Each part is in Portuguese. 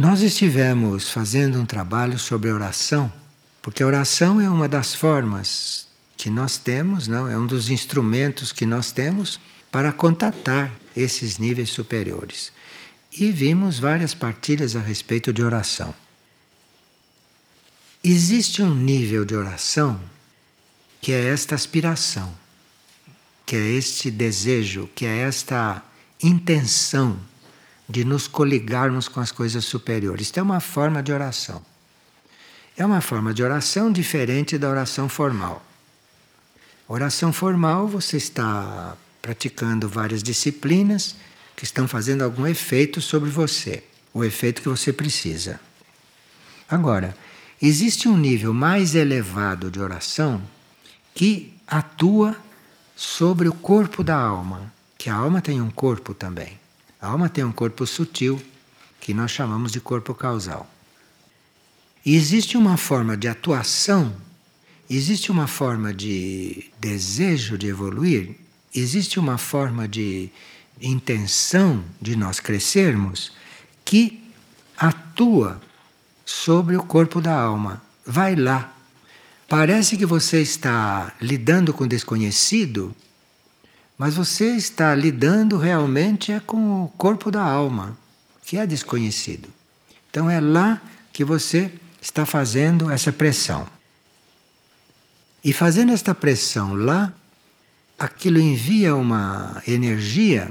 Nós estivemos fazendo um trabalho sobre oração, porque a oração é uma das formas que nós temos, não, é um dos instrumentos que nós temos para contatar esses níveis superiores. E vimos várias partilhas a respeito de oração. Existe um nível de oração que é esta aspiração, que é este desejo, que é esta intenção de nos coligarmos com as coisas superiores. Isto é uma forma de oração. É uma forma de oração diferente da oração formal. Oração formal, você está praticando várias disciplinas que estão fazendo algum efeito sobre você, o efeito que você precisa. Agora, existe um nível mais elevado de oração que atua sobre o corpo da alma, que a alma tem um corpo também. A alma tem um corpo sutil, que nós chamamos de corpo causal. E existe uma forma de atuação, existe uma forma de desejo de evoluir, existe uma forma de intenção de nós crescermos que atua sobre o corpo da alma. Vai lá. Parece que você está lidando com desconhecido, mas você está lidando realmente é com o corpo da alma, que é desconhecido. Então é lá que você está fazendo essa pressão. E fazendo esta pressão lá, aquilo envia uma energia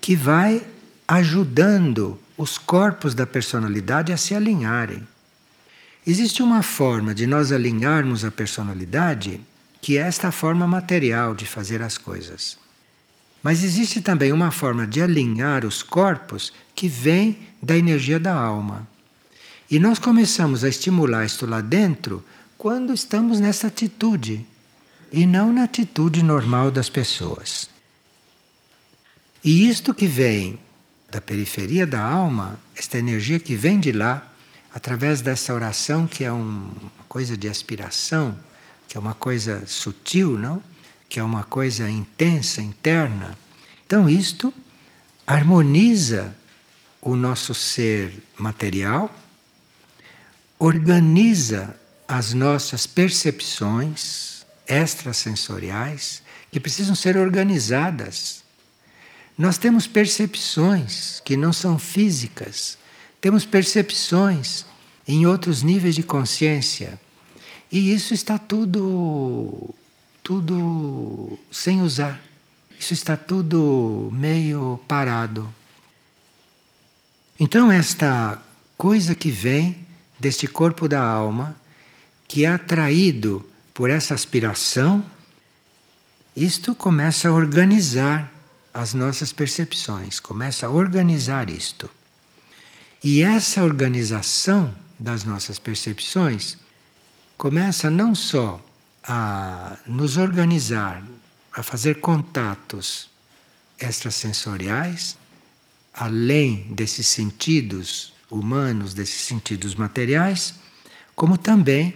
que vai ajudando os corpos da personalidade a se alinharem. Existe uma forma de nós alinharmos a personalidade que é esta forma material de fazer as coisas. Mas existe também uma forma de alinhar os corpos que vem da energia da alma. E nós começamos a estimular isto lá dentro quando estamos nessa atitude e não na atitude normal das pessoas. E isto que vem da periferia da alma, esta energia que vem de lá, através dessa oração que é uma coisa de aspiração, que é uma coisa sutil, não? que é uma coisa intensa, interna. Então, isto harmoniza o nosso ser material, organiza as nossas percepções extrasensoriais, que precisam ser organizadas. Nós temos percepções que não são físicas, temos percepções em outros níveis de consciência. E isso está tudo tudo sem usar. Isso está tudo meio parado. Então, esta coisa que vem deste corpo da alma, que é atraído por essa aspiração, isto começa a organizar as nossas percepções, começa a organizar isto. E essa organização das nossas percepções começa não só a nos organizar, a fazer contatos extrasensoriais, além desses sentidos humanos, desses sentidos materiais, como também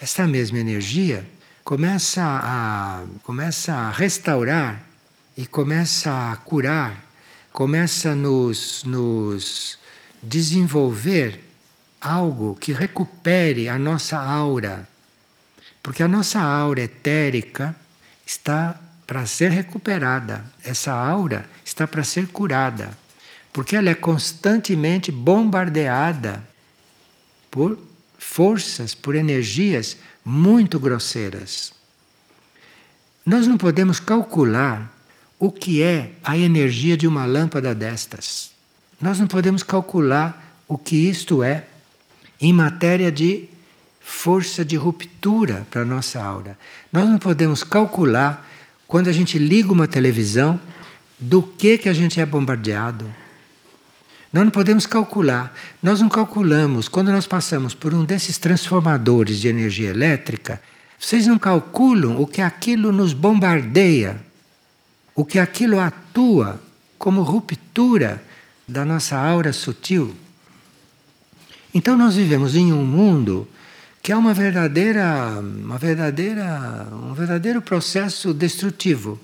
essa mesma energia começa a, começa a restaurar e começa a curar, começa a nos, nos desenvolver algo que recupere a nossa aura porque a nossa aura etérica está para ser recuperada, essa aura está para ser curada, porque ela é constantemente bombardeada por forças, por energias muito grosseiras. Nós não podemos calcular o que é a energia de uma lâmpada destas. Nós não podemos calcular o que isto é em matéria de força de ruptura para a nossa aura. Nós não podemos calcular, quando a gente liga uma televisão, do que, que a gente é bombardeado. Nós não podemos calcular. Nós não calculamos. Quando nós passamos por um desses transformadores de energia elétrica, vocês não calculam o que aquilo nos bombardeia, o que aquilo atua como ruptura da nossa aura sutil. Então nós vivemos em um mundo que é uma verdadeira, uma verdadeira, um verdadeiro processo destrutivo.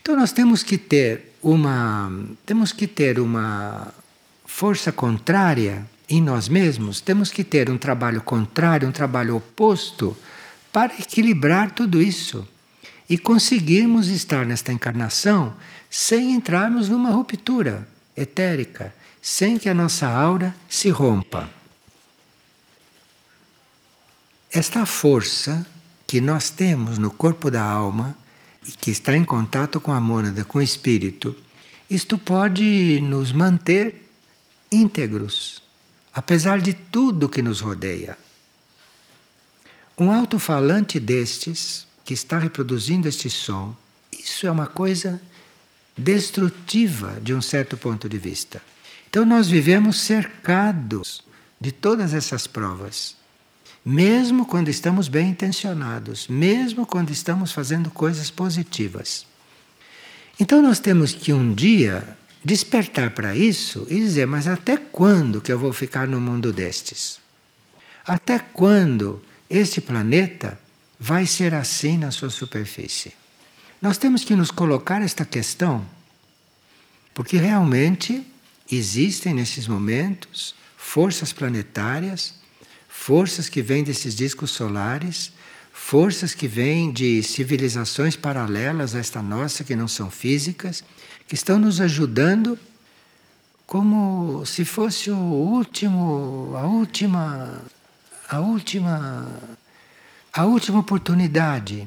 Então nós temos que ter uma, temos que ter uma força contrária em nós mesmos, temos que ter um trabalho contrário, um trabalho oposto, para equilibrar tudo isso e conseguirmos estar nesta encarnação sem entrarmos numa ruptura etérica, sem que a nossa aura se rompa. Esta força que nós temos no corpo da alma e que está em contato com a mônada, com o espírito, isto pode nos manter íntegros, apesar de tudo que nos rodeia. Um alto-falante destes, que está reproduzindo este som, isso é uma coisa destrutiva de um certo ponto de vista. Então nós vivemos cercados de todas essas provas. Mesmo quando estamos bem intencionados, mesmo quando estamos fazendo coisas positivas. Então nós temos que um dia despertar para isso e dizer: mas até quando que eu vou ficar no mundo destes? Até quando este planeta vai ser assim na sua superfície? Nós temos que nos colocar esta questão, porque realmente existem nesses momentos forças planetárias, forças que vêm desses discos solares, forças que vêm de civilizações paralelas a esta nossa, que não são físicas, que estão nos ajudando como se fosse o último, a última, a última, a última oportunidade.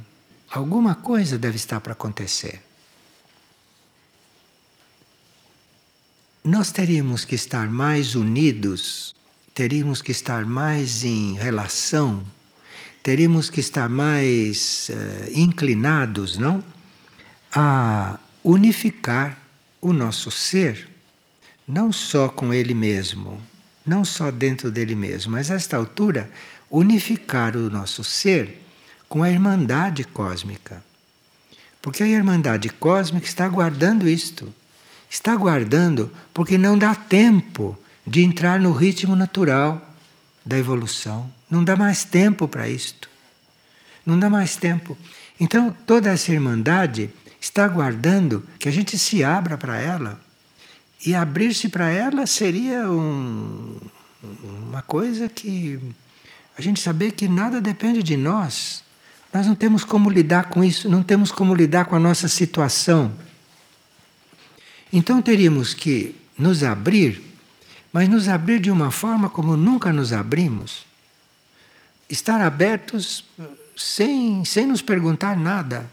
Alguma coisa deve estar para acontecer. nós teríamos que estar mais unidos, teríamos que estar mais em relação, teríamos que estar mais uh, inclinados, não? A unificar o nosso ser, não só com ele mesmo, não só dentro dele mesmo, mas a esta altura, unificar o nosso ser com a Irmandade cósmica. Porque a Irmandade cósmica está guardando isto está aguardando porque não dá tempo de entrar no ritmo natural da evolução. Não dá mais tempo para isto. Não dá mais tempo. Então, toda essa irmandade está aguardando que a gente se abra para ela. E abrir-se para ela seria um, uma coisa que a gente saber que nada depende de nós. Nós não temos como lidar com isso, não temos como lidar com a nossa situação. Então teríamos que nos abrir, mas nos abrir de uma forma como nunca nos abrimos. Estar abertos sem, sem nos perguntar nada,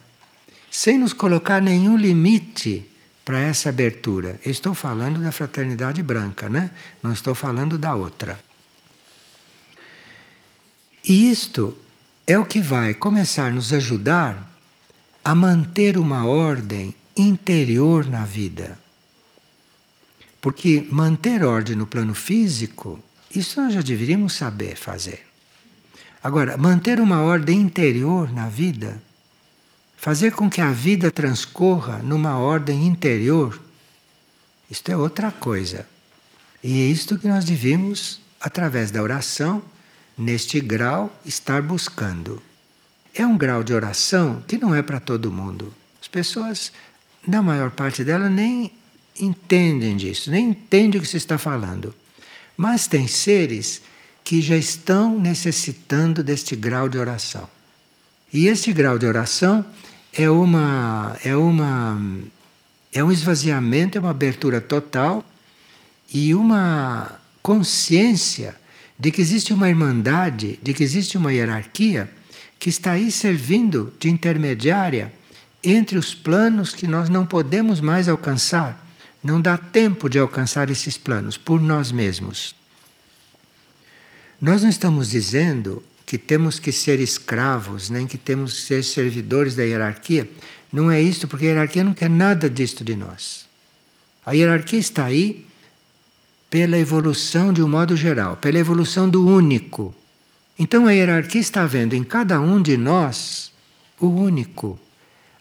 sem nos colocar nenhum limite para essa abertura. Eu estou falando da fraternidade branca, né? Não estou falando da outra. E isto é o que vai começar a nos ajudar a manter uma ordem interior na vida. Porque manter ordem no plano físico, isso nós já deveríamos saber fazer. Agora, manter uma ordem interior na vida, fazer com que a vida transcorra numa ordem interior, isto é outra coisa. E é isto que nós devemos, através da oração, neste grau, estar buscando. É um grau de oração que não é para todo mundo. As pessoas, na maior parte delas, nem entendem disso, nem entendem o que se está falando. Mas tem seres que já estão necessitando deste grau de oração. E este grau de oração é uma é uma é um esvaziamento, é uma abertura total e uma consciência de que existe uma irmandade, de que existe uma hierarquia que está aí servindo de intermediária entre os planos que nós não podemos mais alcançar não dá tempo de alcançar esses planos por nós mesmos. Nós não estamos dizendo que temos que ser escravos, nem que temos que ser servidores da hierarquia. Não é isso, porque a hierarquia não quer nada disto de nós. A hierarquia está aí pela evolução de um modo geral, pela evolução do único. Então a hierarquia está vendo em cada um de nós o único.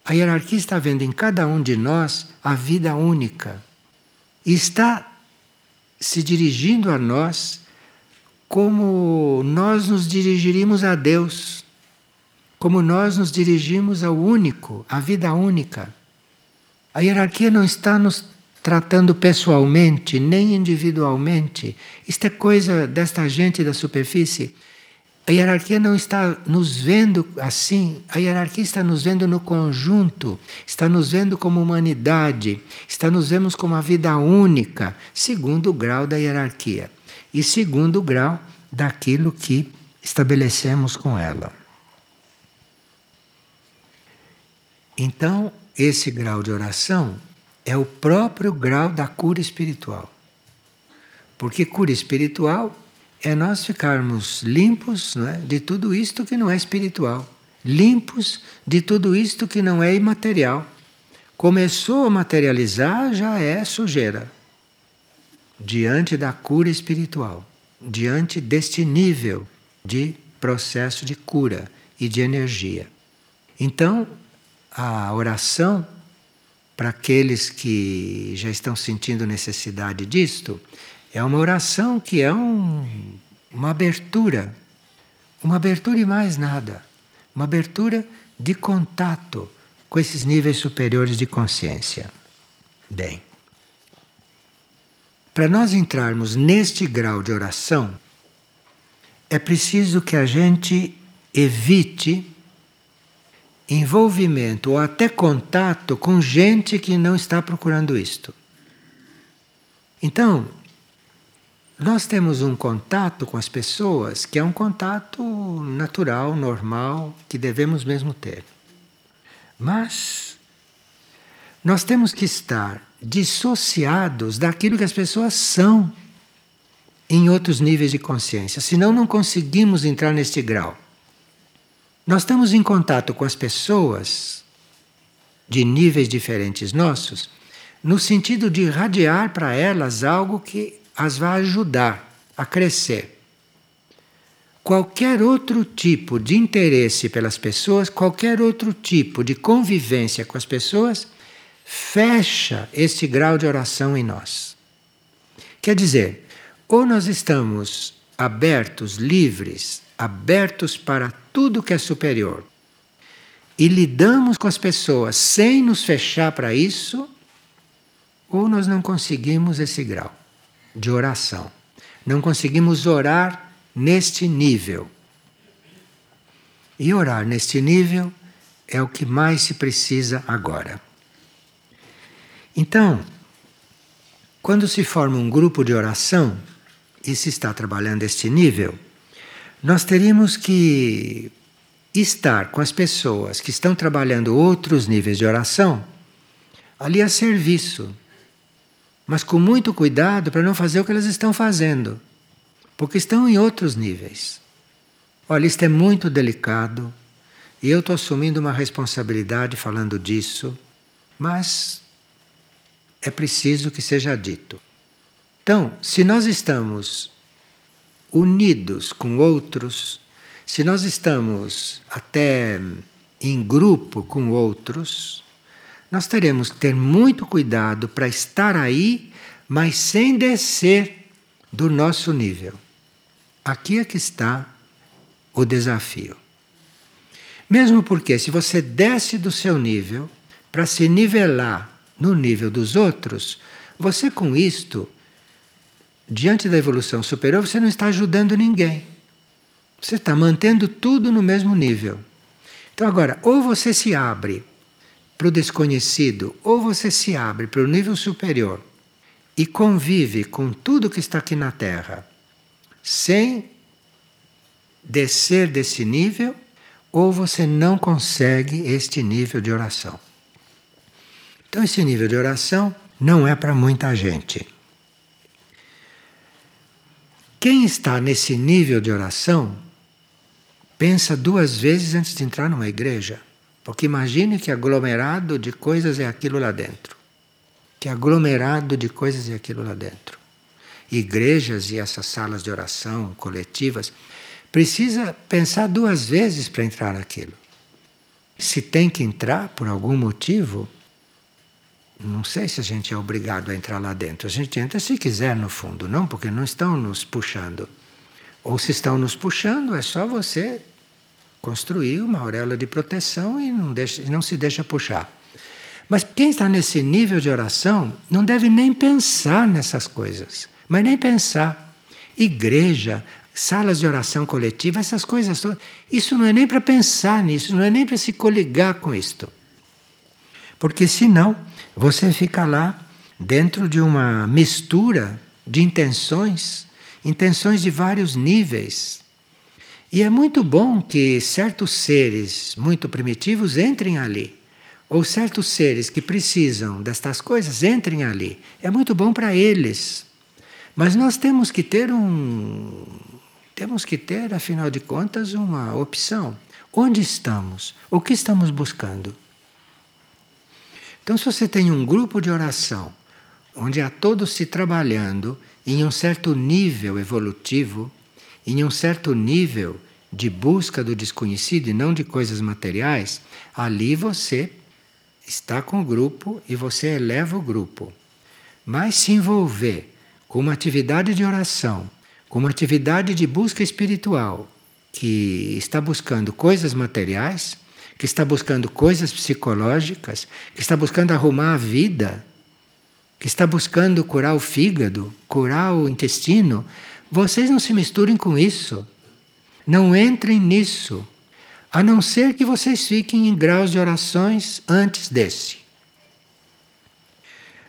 A hierarquia está vendo em cada um de nós a vida única está se dirigindo a nós como nós nos dirigiríamos a Deus, como nós nos dirigimos ao único, à vida única. A hierarquia não está nos tratando pessoalmente, nem individualmente. Isto é coisa desta gente da superfície. A hierarquia não está nos vendo assim, a hierarquia está nos vendo no conjunto, está nos vendo como humanidade, está nos vendo como a vida única, segundo o grau da hierarquia e segundo o grau daquilo que estabelecemos com ela. Então, esse grau de oração é o próprio grau da cura espiritual. Porque cura espiritual é nós ficarmos limpos é, de tudo isto que não é espiritual, limpos de tudo isto que não é imaterial. Começou a materializar, já é sujeira. Diante da cura espiritual, diante deste nível de processo de cura e de energia. Então, a oração, para aqueles que já estão sentindo necessidade disto, é uma oração que é um, uma abertura, uma abertura e mais nada, uma abertura de contato com esses níveis superiores de consciência. Bem, para nós entrarmos neste grau de oração, é preciso que a gente evite envolvimento ou até contato com gente que não está procurando isto. Então, nós temos um contato com as pessoas que é um contato natural, normal, que devemos mesmo ter. Mas nós temos que estar dissociados daquilo que as pessoas são em outros níveis de consciência, senão não conseguimos entrar neste grau. Nós estamos em contato com as pessoas de níveis diferentes nossos, no sentido de irradiar para elas algo que as vai ajudar a crescer. Qualquer outro tipo de interesse pelas pessoas, qualquer outro tipo de convivência com as pessoas, fecha este grau de oração em nós. Quer dizer, ou nós estamos abertos, livres, abertos para tudo que é superior, e lidamos com as pessoas sem nos fechar para isso, ou nós não conseguimos esse grau de oração. Não conseguimos orar neste nível. E orar neste nível é o que mais se precisa agora. Então, quando se forma um grupo de oração e se está trabalhando este nível, nós teríamos que estar com as pessoas que estão trabalhando outros níveis de oração ali a serviço mas com muito cuidado para não fazer o que elas estão fazendo, porque estão em outros níveis. Olha, isto é muito delicado e eu estou assumindo uma responsabilidade falando disso, mas é preciso que seja dito. Então, se nós estamos unidos com outros, se nós estamos até em grupo com outros, nós teremos que ter muito cuidado para estar aí, mas sem descer do nosso nível. Aqui é que está o desafio. Mesmo porque, se você desce do seu nível para se nivelar no nível dos outros, você com isto, diante da evolução superior, você não está ajudando ninguém. Você está mantendo tudo no mesmo nível. Então, agora, ou você se abre para o desconhecido, ou você se abre para o nível superior e convive com tudo que está aqui na Terra, sem descer desse nível, ou você não consegue este nível de oração. Então, esse nível de oração não é para muita gente. Quem está nesse nível de oração pensa duas vezes antes de entrar numa igreja. Porque imagine que aglomerado de coisas é aquilo lá dentro. Que aglomerado de coisas é aquilo lá dentro. Igrejas e essas salas de oração coletivas precisa pensar duas vezes para entrar naquilo. Se tem que entrar por algum motivo, não sei se a gente é obrigado a entrar lá dentro. A gente entra se quiser, no fundo, não, porque não estão nos puxando. Ou se estão nos puxando, é só você construir uma auréola de proteção e não, deixa, não se deixa puxar. Mas quem está nesse nível de oração não deve nem pensar nessas coisas, mas nem pensar. Igreja, salas de oração coletiva, essas coisas todas, isso não é nem para pensar nisso, não é nem para se coligar com isto. Porque senão você fica lá dentro de uma mistura de intenções, intenções de vários níveis. E é muito bom que certos seres muito primitivos entrem ali, ou certos seres que precisam destas coisas entrem ali. É muito bom para eles. Mas nós temos que ter um temos que ter, afinal de contas, uma opção. Onde estamos? O que estamos buscando? Então, se você tem um grupo de oração onde há todos se trabalhando em um certo nível evolutivo, em um certo nível de busca do desconhecido e não de coisas materiais, ali você está com o grupo e você eleva o grupo. Mas se envolver com uma atividade de oração, com uma atividade de busca espiritual, que está buscando coisas materiais, que está buscando coisas psicológicas, que está buscando arrumar a vida, que está buscando curar o fígado, curar o intestino, vocês não se misturem com isso. Não entrem nisso. A não ser que vocês fiquem em graus de orações antes desse.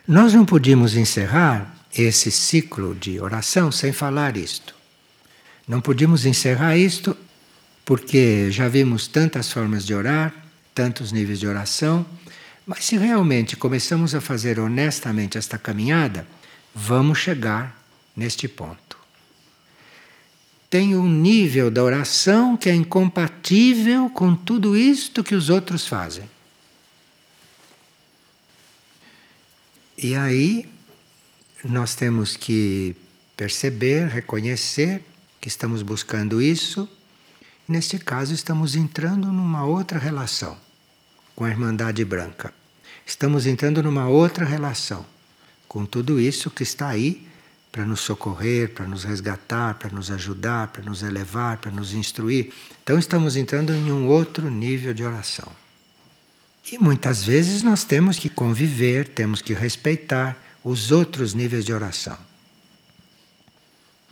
Nós não podíamos encerrar esse ciclo de oração sem falar isto. Não podíamos encerrar isto porque já vimos tantas formas de orar, tantos níveis de oração, mas se realmente começamos a fazer honestamente esta caminhada, vamos chegar neste ponto. Tem um nível da oração que é incompatível com tudo isto que os outros fazem. E aí nós temos que perceber, reconhecer que estamos buscando isso. Neste caso, estamos entrando numa outra relação com a Irmandade Branca. Estamos entrando numa outra relação com tudo isso que está aí para nos socorrer, para nos resgatar, para nos ajudar, para nos elevar, para nos instruir. Então estamos entrando em um outro nível de oração. E muitas vezes nós temos que conviver, temos que respeitar os outros níveis de oração.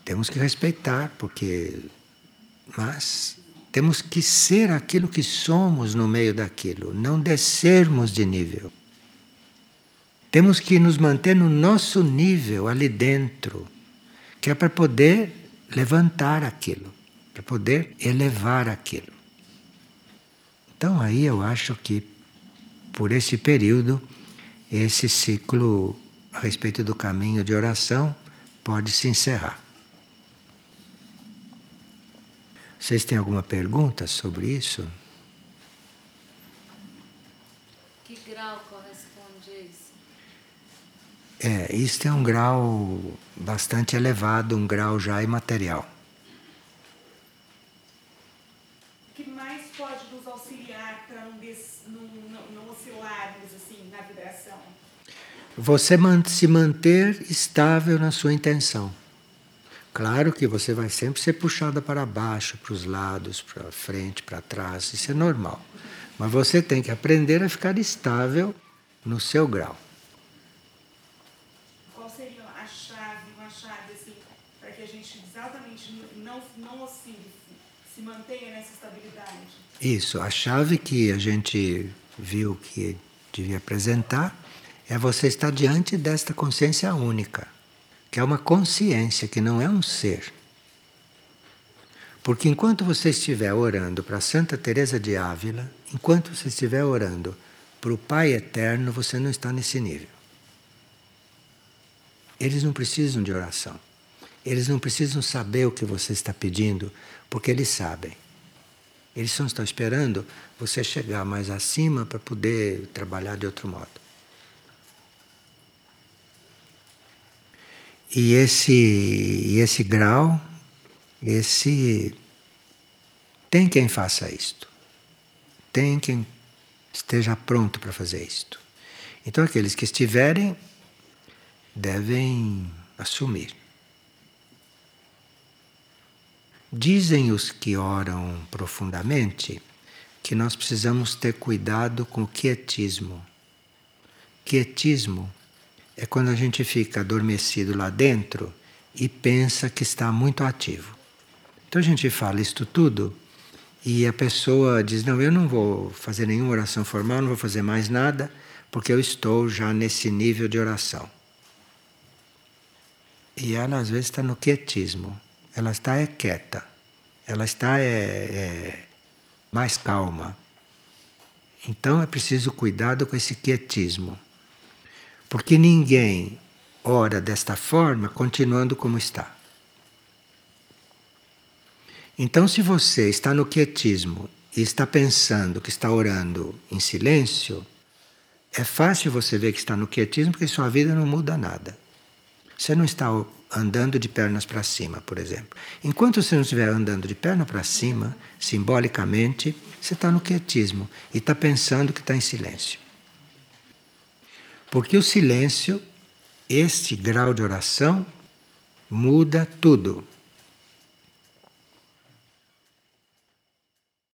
Temos que respeitar, porque. Mas temos que ser aquilo que somos no meio daquilo, não descermos de nível. Temos que nos manter no nosso nível ali dentro, que é para poder levantar aquilo, para poder elevar aquilo. Então aí eu acho que por esse período esse ciclo a respeito do caminho de oração pode se encerrar. Vocês têm alguma pergunta sobre isso? Que grau corresponde a isso? É, isto é um grau bastante elevado, um grau já imaterial. O que mais pode nos auxiliar para não, des, não, não, não oscilarmos assim na vibração? Você se manter estável na sua intenção. Claro que você vai sempre ser puxada para baixo, para os lados, para frente, para trás, isso é normal. Mas você tem que aprender a ficar estável no seu grau. Qual seria a chave, uma chave assim, para que a gente exatamente não, não oscile, se mantenha nessa estabilidade? Isso, a chave que a gente viu que devia apresentar é você estar diante desta consciência única que é uma consciência, que não é um ser. Porque enquanto você estiver orando para Santa Teresa de Ávila, enquanto você estiver orando para o Pai Eterno, você não está nesse nível. Eles não precisam de oração. Eles não precisam saber o que você está pedindo, porque eles sabem. Eles só estão esperando você chegar mais acima para poder trabalhar de outro modo. E esse, esse grau, esse tem quem faça isto. Tem quem esteja pronto para fazer isto. Então aqueles que estiverem devem assumir. Dizem os que oram profundamente que nós precisamos ter cuidado com o quietismo. Quietismo é quando a gente fica adormecido lá dentro e pensa que está muito ativo. Então a gente fala isto tudo e a pessoa diz: Não, eu não vou fazer nenhuma oração formal, não vou fazer mais nada, porque eu estou já nesse nível de oração. E ela às vezes está no quietismo, ela está é quieta, ela está é, é mais calma. Então é preciso cuidado com esse quietismo, porque ninguém ora desta forma continuando como está. Então, se você está no quietismo e está pensando que está orando em silêncio, é fácil você ver que está no quietismo porque sua vida não muda nada. Você não está andando de pernas para cima, por exemplo. Enquanto você não estiver andando de perna para cima, simbolicamente, você está no quietismo e está pensando que está em silêncio. Porque o silêncio, este grau de oração, muda tudo.